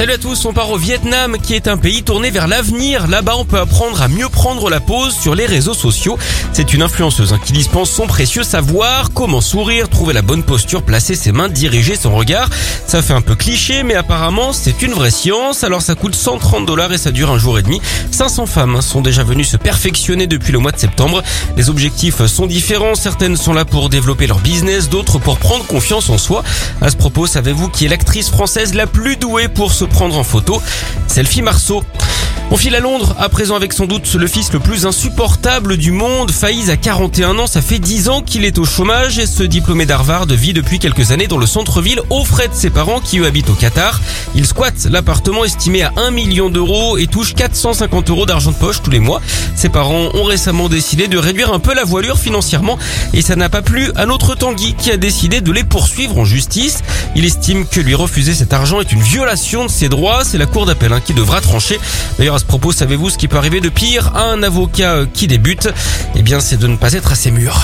Salut à tous, on part au Vietnam qui est un pays tourné vers l'avenir. Là-bas, on peut apprendre à mieux prendre la pause sur les réseaux sociaux. C'est une influenceuse hein, qui dispense son précieux savoir, comment sourire, trouver la bonne posture, placer ses mains, diriger son regard. Ça fait un peu cliché, mais apparemment c'est une vraie science. Alors ça coûte 130 dollars et ça dure un jour et demi. 500 femmes hein, sont déjà venues se perfectionner depuis le mois de septembre. Les objectifs sont différents. Certaines sont là pour développer leur business, d'autres pour prendre confiance en soi. À ce propos, savez-vous qui est l'actrice française la plus douée pour se prendre en photo. Selfie Marceau. On file à Londres, à présent avec sans doute le fils le plus insupportable du monde. Faïz a 41 ans, ça fait 10 ans qu'il est au chômage et ce diplômé d'Harvard vit depuis quelques années dans le centre-ville aux frais de ses parents qui eux habitent au Qatar. Il squatte l'appartement estimé à 1 million d'euros et touche 450 euros d'argent de poche tous les mois. Ses parents ont récemment décidé de réduire un peu la voilure financièrement et ça n'a pas plu à notre Tanguy qui a décidé de les poursuivre en justice. Il estime que lui refuser cet argent est une violation de ses droits. C'est la cour d'appel hein, qui devra trancher. Ce propos, savez-vous ce qui peut arriver de pire à un avocat euh, qui débute? Eh bien, c'est de ne pas être assez mûr.